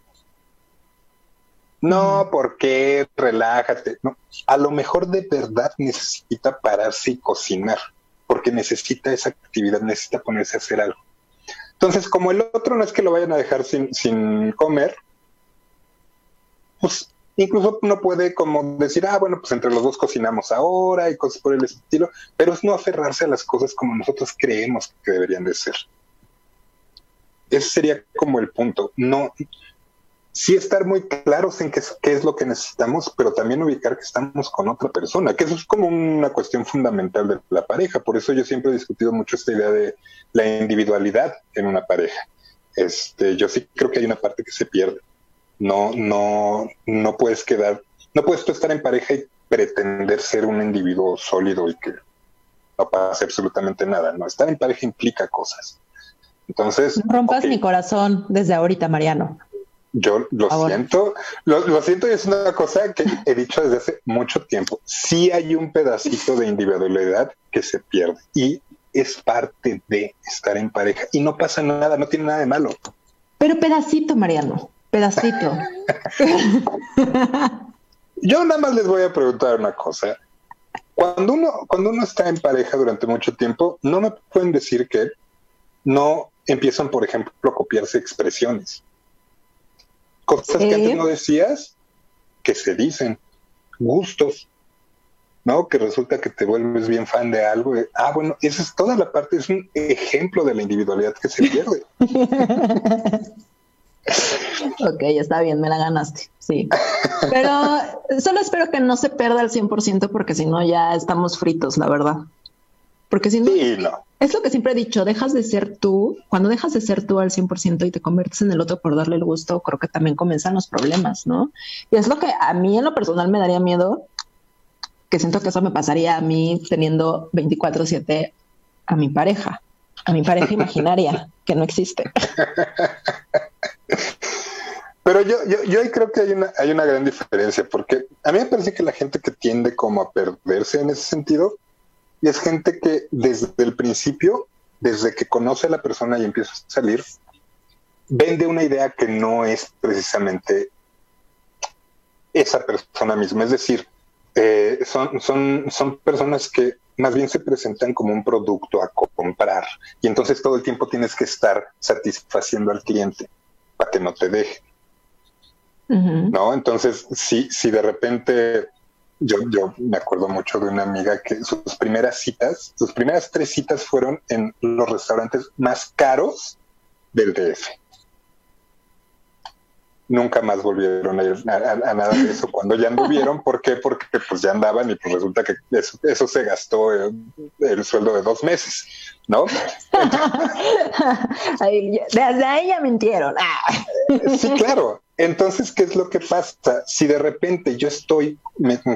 no, porque relájate. No, a lo mejor de verdad necesita pararse y cocinar, porque necesita esa actividad, necesita ponerse a hacer algo. Entonces, como el otro no es que lo vayan a dejar sin, sin comer, pues incluso uno puede como decir, ah, bueno, pues entre los dos cocinamos ahora y cosas por el estilo, pero es no aferrarse a las cosas como nosotros creemos que deberían de ser. Ese sería como el punto. No, sí estar muy claros en qué es, qué es lo que necesitamos, pero también ubicar que estamos con otra persona, que eso es como una cuestión fundamental de la pareja. Por eso yo siempre he discutido mucho esta idea de la individualidad en una pareja. Este, yo sí creo que hay una parte que se pierde. No, no, no puedes quedar, no puedes tú estar en pareja y pretender ser un individuo sólido y que no pase absolutamente nada. No, estar en pareja implica cosas. Entonces. rompas mi corazón desde ahorita, Mariano. Yo lo siento, lo, siento y es una cosa que he dicho desde hace mucho tiempo. Sí hay un pedacito de individualidad que se pierde y es parte de estar en pareja y no pasa nada, no tiene nada de malo. Pero pedacito, Mariano. Pedacito. Yo nada más les voy a preguntar una cosa. Cuando uno, cuando uno está en pareja durante mucho tiempo, no me pueden decir que no empiezan, por ejemplo, a copiarse expresiones. Cosas que antes no decías, que se dicen. Gustos, ¿no? Que resulta que te vuelves bien fan de algo. ah, bueno, esa es toda la parte, es un ejemplo de la individualidad que se pierde. ok, está bien, me la ganaste, sí. Pero solo espero que no se pierda al 100% porque si no ya estamos fritos, la verdad. Porque si no, es lo que siempre he dicho, dejas de ser tú, cuando dejas de ser tú al 100% y te conviertes en el otro por darle el gusto, creo que también comienzan los problemas, ¿no? Y es lo que a mí en lo personal me daría miedo, que siento que eso me pasaría a mí teniendo 24/7 a mi pareja, a mi pareja imaginaria, que no existe. Pero yo, yo, yo ahí creo que hay una, hay una gran diferencia, porque a mí me parece que la gente que tiende como a perderse en ese sentido, es gente que desde el principio, desde que conoce a la persona y empieza a salir, vende una idea que no es precisamente esa persona misma. Es decir, eh, son, son, son personas que más bien se presentan como un producto a comprar y entonces todo el tiempo tienes que estar satisfaciendo al cliente para que no te deje. ¿No? Entonces, si, si de repente yo, yo me acuerdo mucho de una amiga que sus primeras citas, sus primeras tres citas fueron en los restaurantes más caros del DF. Nunca más volvieron a ir a, nada de eso cuando ya anduvieron. ¿Por qué? Porque pues ya andaban y pues resulta que eso, se gastó el, el sueldo de dos meses. ¿no? Desde ahí ya mintieron. Ah. Sí, claro. Entonces, ¿qué es lo que pasa? Si de repente yo estoy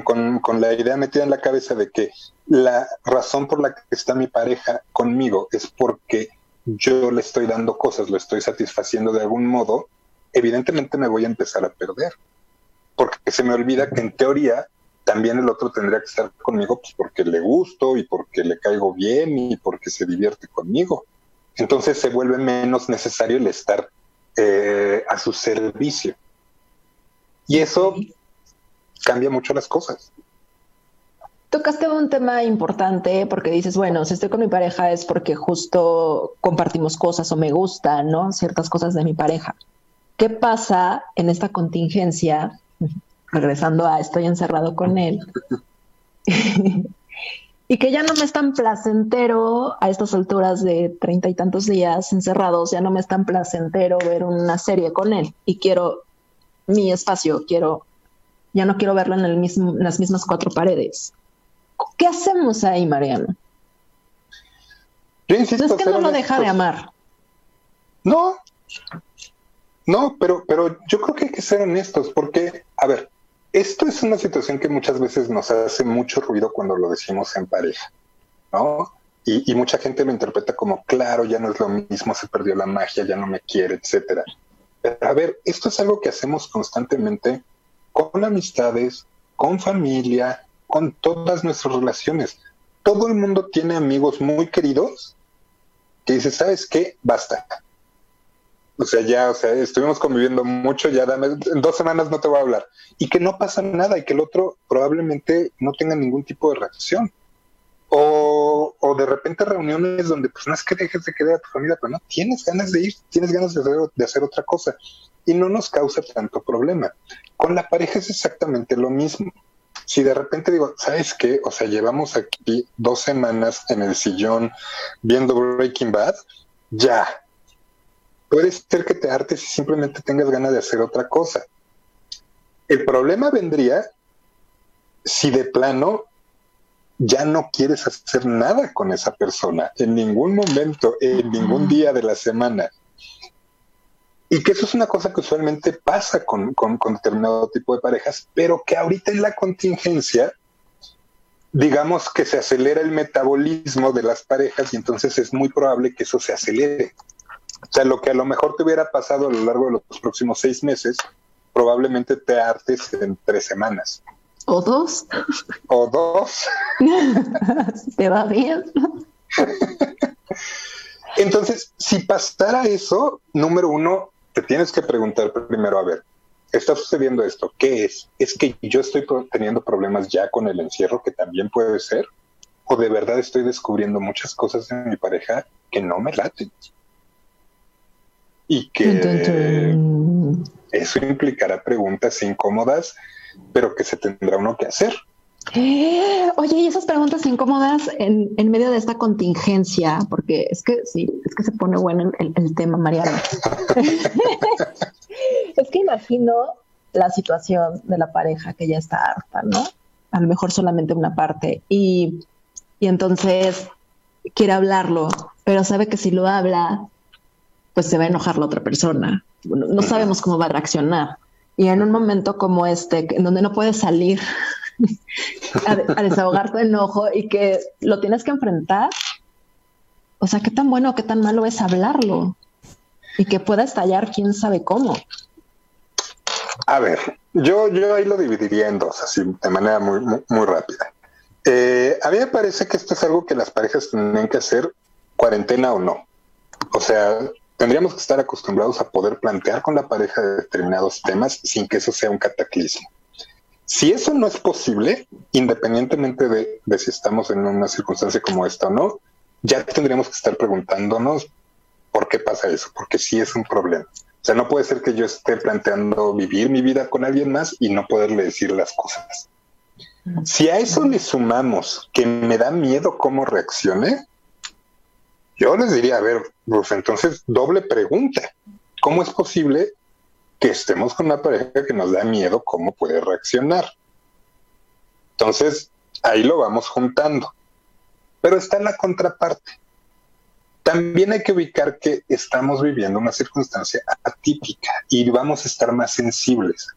con, con, la idea metida en la cabeza de que la razón por la que está mi pareja conmigo es porque yo le estoy dando cosas, lo estoy satisfaciendo de algún modo, evidentemente me voy a empezar a perder. Porque se me olvida que en teoría también el otro tendría que estar conmigo pues porque le gusto y porque le caigo bien y porque se divierte conmigo. Entonces se vuelve menos necesario el estar eh, a su servicio. Y eso cambia mucho las cosas. Tocaste un tema importante porque dices, bueno, si estoy con mi pareja es porque justo compartimos cosas o me gustan, ¿no? Ciertas cosas de mi pareja. ¿Qué pasa en esta contingencia regresando a estoy encerrado con él. y que ya no me es tan placentero a estas alturas de treinta y tantos días encerrados, ya no me es tan placentero ver una serie con él y quiero mi espacio, quiero, ya no quiero verlo en, el mismo, en las mismas cuatro paredes. ¿Qué hacemos ahí, Mariano? no es que no lo deja de amar. No, no, pero, pero yo creo que hay que ser honestos, porque, a ver, esto es una situación que muchas veces nos hace mucho ruido cuando lo decimos en pareja, ¿no? Y, mucha gente lo interpreta como, claro, ya no es lo mismo, se perdió la magia, ya no me quiere, etcétera. Pero, a ver, esto es algo que hacemos constantemente con amistades, con familia, con todas nuestras relaciones. Todo el mundo tiene amigos muy queridos que dice, ¿sabes qué? Basta o sea, ya, o sea, estuvimos conviviendo mucho, ya en dos semanas no te voy a hablar. Y que no pasa nada y que el otro probablemente no tenga ningún tipo de reacción. O, o de repente reuniones donde pues no es que dejes de quedar a tu familia, pero no, tienes ganas de ir, tienes ganas de hacer, de hacer otra cosa. Y no nos causa tanto problema. Con la pareja es exactamente lo mismo. Si de repente digo, ¿sabes qué? O sea, llevamos aquí dos semanas en el sillón viendo Breaking Bad, ya, puede ser que te hartes y simplemente tengas ganas de hacer otra cosa. El problema vendría si de plano ya no quieres hacer nada con esa persona en ningún momento, en ningún día de la semana. Y que eso es una cosa que usualmente pasa con, con, con determinado tipo de parejas, pero que ahorita en la contingencia, digamos que se acelera el metabolismo de las parejas y entonces es muy probable que eso se acelere. O sea, lo que a lo mejor te hubiera pasado a lo largo de los próximos seis meses, probablemente te hartes en tres semanas. O dos. O dos. ¿Te va bien? Entonces, si pasara eso, número uno, te tienes que preguntar primero, a ver, está sucediendo esto, ¿qué es? ¿Es que yo estoy teniendo problemas ya con el encierro, que también puede ser? ¿O de verdad estoy descubriendo muchas cosas en mi pareja que no me laten? Y que eso implicará preguntas incómodas, pero que se tendrá uno que hacer. Oye, y esas preguntas incómodas en, en, medio de esta contingencia, porque es que sí, es que se pone bueno el, el tema, Mariana. es que imagino la situación de la pareja que ya está harta, ¿no? A lo mejor solamente una parte. Y, y entonces quiere hablarlo, pero sabe que si lo habla, pues se va a enojar la otra persona. No, sabemos cómo va a reaccionar. Y en un momento como este, en donde no puedes salir a, desahogar tu enojo y que lo tienes que enfrentar, o sea, qué tan bueno o qué tan malo es hablarlo y que pueda estallar quién sabe cómo. A ver, yo, yo ahí lo dividiría en dos, así de manera muy, muy, rápida. Eh, a mí me parece que esto es algo que las parejas tienen que hacer, cuarentena o no. O sea, tendríamos que estar acostumbrados a poder plantear con la pareja determinados temas sin que eso sea un cataclismo. Si eso no es posible, independientemente de, si estamos en una circunstancia como esta o no, ya tendríamos que estar preguntándonos por qué pasa eso, porque sí es un problema. O sea, no puede ser que yo esté planteando vivir mi vida con alguien más y no poderle decir las cosas. Si a eso le sumamos que me da miedo cómo reaccione, yo les diría, a ver, pues entonces doble pregunta. ¿Cómo es posible que estemos con una pareja que nos da miedo cómo puede reaccionar? Entonces, ahí lo vamos juntando. Pero está en la contraparte. También hay que ubicar que estamos viviendo una circunstancia atípica y vamos a estar más sensibles.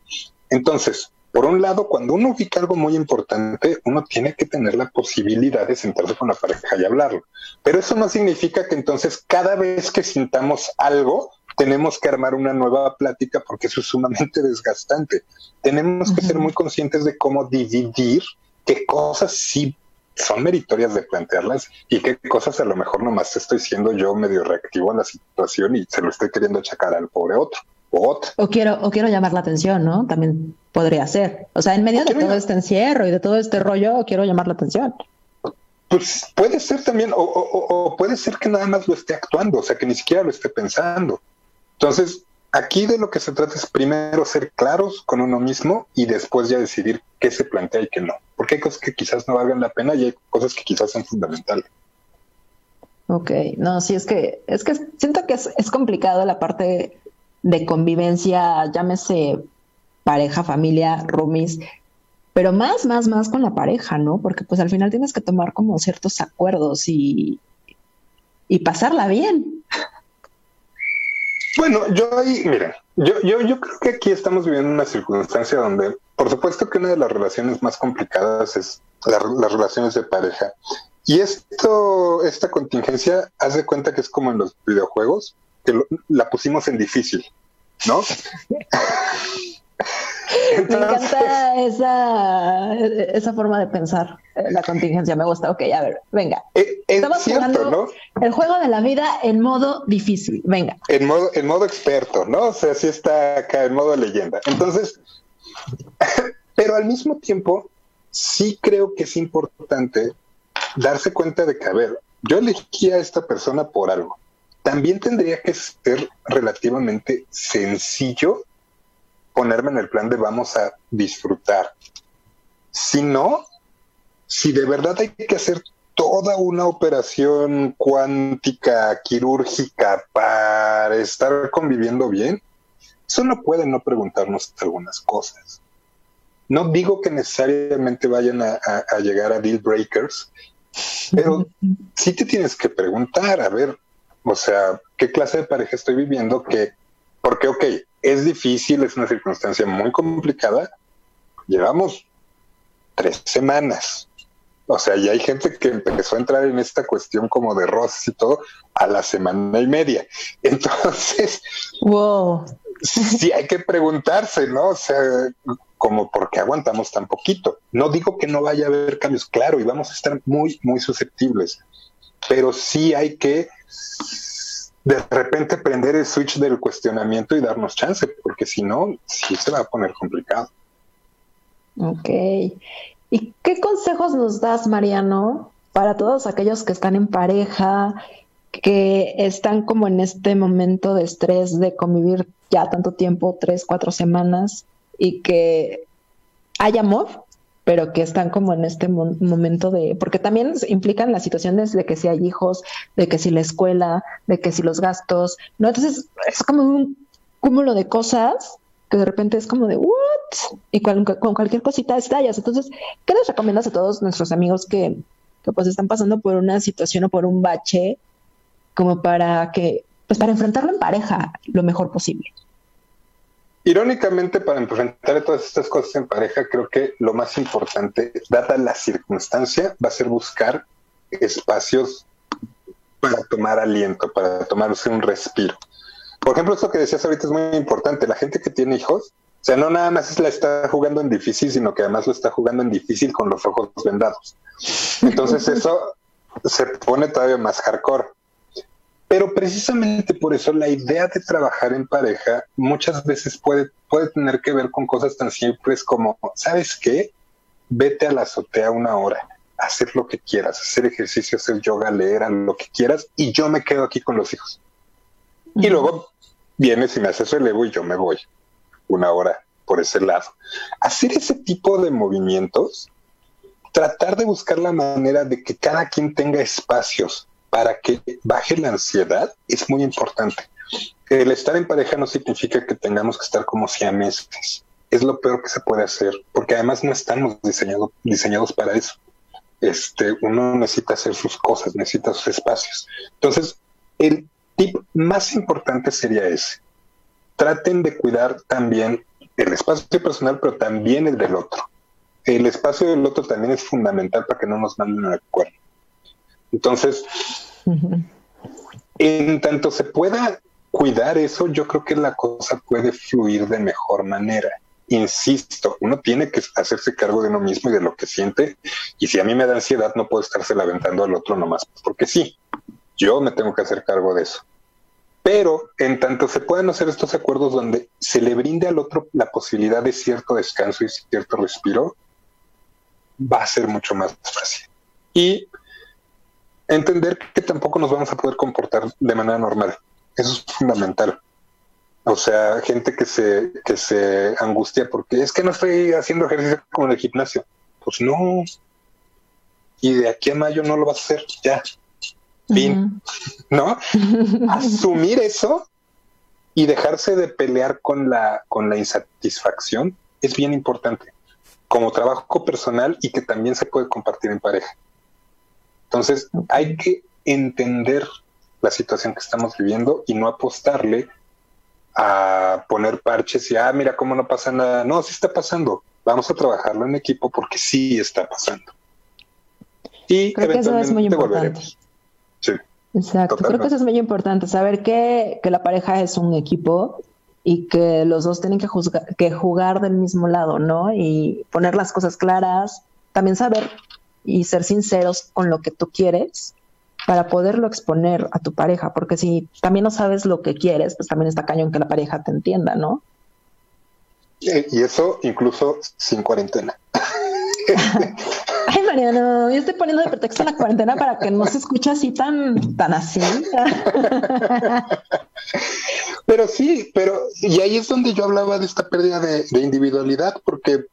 Entonces, por un lado, cuando uno ubica algo muy importante, uno tiene que tener la posibilidad de sentarse con la pareja y hablarlo. Pero eso no significa que entonces cada vez que sintamos algo, tenemos que armar una nueva plática porque eso es sumamente desgastante. Tenemos que ser muy conscientes de cómo dividir qué cosas sí son meritorias de plantearlas y qué cosas a lo mejor nomás estoy siendo yo medio reactivo a la situación y se lo estoy queriendo achacar al pobre otro. O, quiero o quiero llamar la atención, ¿no? También podría ser. O sea, en medio de todo este encierro y de todo este rollo, quiero llamar la atención. Pues puede ser también, o, o, puede ser que nada más lo esté actuando, o sea, que ni siquiera lo esté pensando. Entonces, aquí de lo que se trata es primero ser claros con uno mismo y después ya decidir qué se plantea y qué no. Porque hay cosas que quizás no valgan la pena y hay cosas que quizás son fundamentales. Ok, no, sí, es que, es que siento que es, es complicado la parte de convivencia, llámese pareja, familia, roomies, pero más, más, más con la pareja, ¿no? Porque pues al final tienes que tomar como ciertos acuerdos y, y pasarla bien. Bueno, yo ahí, miren, yo, yo, yo creo que aquí estamos viviendo una circunstancia donde, por supuesto que una de las relaciones más complicadas es las relaciones de pareja. Y esto, esta contingencia, haz de cuenta que es como en los videojuegos, que la pusimos en difícil, ¿no? me encanta esa, esa forma de pensar, eh, la contingencia, me gusta. Ok, a ver, venga. Eh, Estamos jugando el juego de la vida en modo difícil, venga. En modo, en modo experto, ¿no? O sea, sí está acá en modo leyenda. Entonces, pero al mismo tiempo, sí creo que es importante darse cuenta de que, a ver, yo elegí a esta persona por algo. También tendría que ser relativamente sencillo ponerme en el plan de vamos a disfrutar. Si no, si de verdad hay que hacer toda una operación cuántica, quirúrgica para estar conviviendo bien, solo pueden no preguntarnos algunas cosas. No digo que necesariamente vayan a, a llegar a deal breakers, pero sí te tienes que preguntar, a ver, o sea, ¿qué clase de pareja estoy viviendo? Que, porque, ok, es difícil, es una circunstancia muy complicada. Llevamos tres semanas. O sea, ya hay gente que empezó a entrar en esta cuestión como de rosas y todo a la semana y media. Entonces, wow. sí hay que preguntarse, ¿no? O sea, como por qué aguantamos tan poquito. No digo que no vaya a haber cambios, claro, y vamos a estar muy, muy susceptibles, pero sí hay que de repente prender el switch del cuestionamiento y darnos chance, porque si no, sí se va a poner complicado. Ok. ¿Y qué consejos nos das, Mariano, para todos aquellos que están en pareja, que están como en este momento de estrés de convivir ya tanto tiempo, tres, cuatro semanas, y que hay amor, pero que están como en este momento de, porque también implican las situaciones de que si hay hijos, de que si la escuela, de que si los gastos, ¿no? Entonces es como un cúmulo de cosas que de repente es como de, ¿what? Y con, cualquier cosita estallas. Entonces, ¿qué les recomiendas a todos nuestros amigos que, que pues están pasando por una situación o por un bache como para que, pues para enfrentarlo en pareja lo mejor posible? Irónicamente, para enfrentar todas estas cosas en pareja, creo que lo más importante, dada la circunstancia, va a ser buscar espacios para tomar aliento, para tomarse un respiro. Por ejemplo, esto que decías ahorita es muy importante. La gente que tiene hijos, o sea, no nada más la está jugando en difícil, sino que además lo está jugando en difícil con los ojos vendados. Entonces eso se pone todavía más hardcore. Pero precisamente por eso la idea de trabajar en pareja muchas veces puede, puede tener que ver con cosas tan simples como, ¿sabes qué? Vete a la azotea una hora, hacer lo que quieras, hacer ejercicio, hacer yoga, leer, lo que quieras, y yo me quedo aquí con los hijos. Y luego vienes y me haces relevo y yo me voy una hora por ese lado. Hacer ese tipo de movimientos, tratar de buscar la manera de que cada quien tenga espacios para que baje la ansiedad es muy importante. El estar en pareja no significa que tengamos que estar como siameses. Es lo peor que se puede hacer, porque además no estamos diseñado, diseñados para eso. Este, uno necesita hacer sus cosas, necesita sus espacios. Entonces, el tip más importante sería ese. Traten de cuidar también el espacio personal, pero también el del otro. El espacio del otro también es fundamental para que no nos manden al cuerno. Entonces, en tanto se pueda cuidar eso, yo creo que la cosa puede fluir de mejor manera. Insisto, uno tiene que hacerse cargo de uno mismo y de lo que siente. Y si a mí me da ansiedad, no puedo estarse aventando al otro nomás, porque sí, yo me tengo que hacer cargo de eso. Pero en tanto se puedan hacer estos acuerdos donde se le brinde al otro la posibilidad de cierto descanso y cierto respiro, va a ser mucho más fácil. Y entender que tampoco nos vamos a poder comportar de manera normal. Eso es fundamental. O sea, gente que se, que se angustia porque es que no estoy haciendo ejercicio como en el gimnasio. Pues no. Y de aquí a mayo no lo vas a hacer. Ya. Fin. ¿No? Asumir eso y dejarse de pelear con la, con la insatisfacción es bien importante. Como trabajo personal y que también se puede compartir en pareja. Entonces, hay que entender la situación que estamos viviendo y no apostarle a poner parches y, ah, mira cómo no pasa nada. No, sí está pasando. Vamos a trabajarlo en equipo porque sí está pasando. Y Creo que eso es muy importante. Sí. Exacto. Creo que eso es muy importante, saber que, que la pareja es un equipo y que los dos tienen que, que jugar del mismo lado, ¿no? Y poner las cosas claras, también saber y ser sinceros con lo que tú quieres para poderlo exponer a tu pareja, porque si también no sabes lo que quieres, pues también está cañón que la pareja te entienda, ¿no? Y eso incluso sin cuarentena. Ay, Mariano, yo estoy poniendo de pretexto la cuarentena para que no se escuche así tan, tan así. pero sí, pero y ahí es donde yo hablaba de esta pérdida de individualidad, porque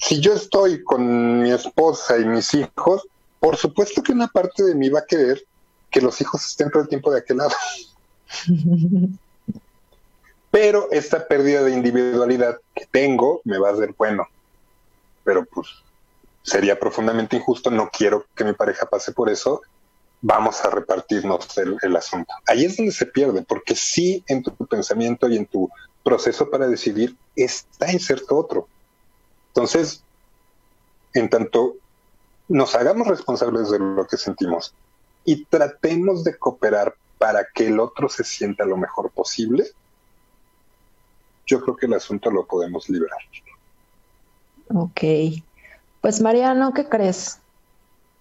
si yo estoy con mi esposa y mis hijos, por supuesto que una parte de mí va a querer que los hijos estén todo el tiempo de aquel lado. Pero esta pérdida de individualidad que tengo me va a hacer bueno. Pero pues sería profundamente injusto, no quiero que mi pareja pase por eso, vamos a repartirnos el, el, asunto. Ahí es donde se pierde, porque sí en tu pensamiento y en tu proceso para decidir está inserto otro. Entonces, en tanto nos hagamos responsables de lo que sentimos y tratemos de cooperar para que el otro se sienta lo mejor posible, yo creo que el asunto lo podemos liberar. Ok. Pues Mariano, ¿qué crees?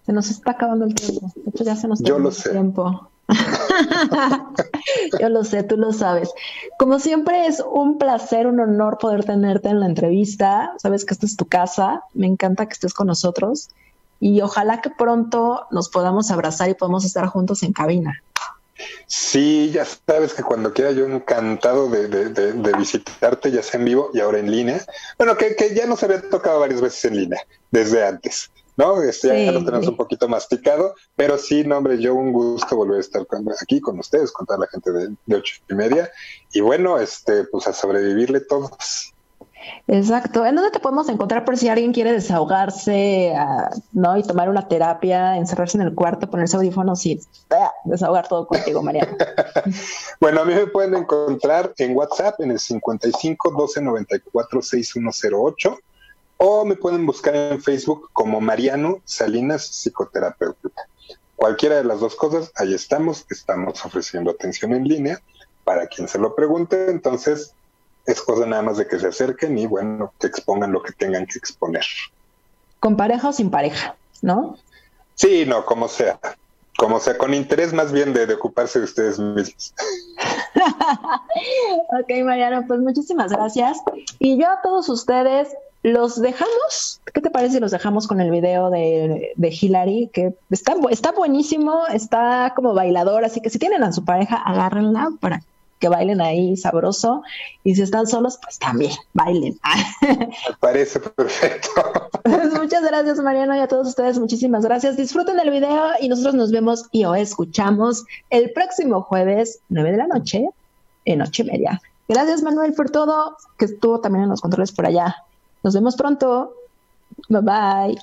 Se nos está acabando el tiempo. De hecho, ya se nos Yo el lo sé. tiempo. Yo lo sé, tú lo sabes. Como siempre es un placer, un honor poder tenerte en la entrevista. Sabes que esta es tu casa. Me encanta que estés con nosotros y ojalá que pronto nos podamos abrazar y podamos estar juntos en cabina. Sí, ya sabes que cuando quiera yo encantado de, visitarte, ya sea en vivo y ahora en línea. Bueno, que, que ya nos había tocado varias veces en línea, desde antes. ¿No? Este, ya lo tenemos un poquito masticado, pero sí, no, hombre, yo un gusto volver a estar aquí con ustedes, con toda la gente de, de ocho y media, y bueno, este, pues a sobrevivirle todos. Exacto. ¿En dónde te podemos encontrar por si alguien quiere desahogarse, ¿no? Y tomar una terapia, encerrarse en el cuarto, ponerse audífonos y ah, desahogar todo contigo, Mariana? bueno, a mí me pueden encontrar en WhatsApp en el 55 12 94 6108 o me pueden buscar en Facebook como Mariano Salinas Psicoterapeuta. Cualquiera de las dos cosas, ahí estamos, estamos ofreciendo atención en línea para quien se lo pregunte, entonces es cosa nada más de que se acerquen y bueno, que expongan lo que tengan que exponer. ¿Con pareja o sin pareja? ¿No? Sí, no, como sea. Como sea, con interés más bien de, de ocuparse de ustedes mismos. ok, Mariano, pues muchísimas gracias. Y yo a todos ustedes los dejamos, ¿qué te parece si los dejamos con el video de, de Hilary? Que está, está buenísimo, está como bailador, así que si tienen a su pareja, agárrenla para que bailen ahí sabroso. Y si están solos, pues también bailen. Me parece perfecto. Pues muchas gracias, Mariano, y a todos ustedes, muchísimas gracias. Disfruten el video y nosotros nos vemos y o escuchamos el próximo jueves, 9 de la noche, en ocho y media. Gracias, Manuel, por todo, que estuvo también en los controles por allá. Nos vemos pronto. Bye bye.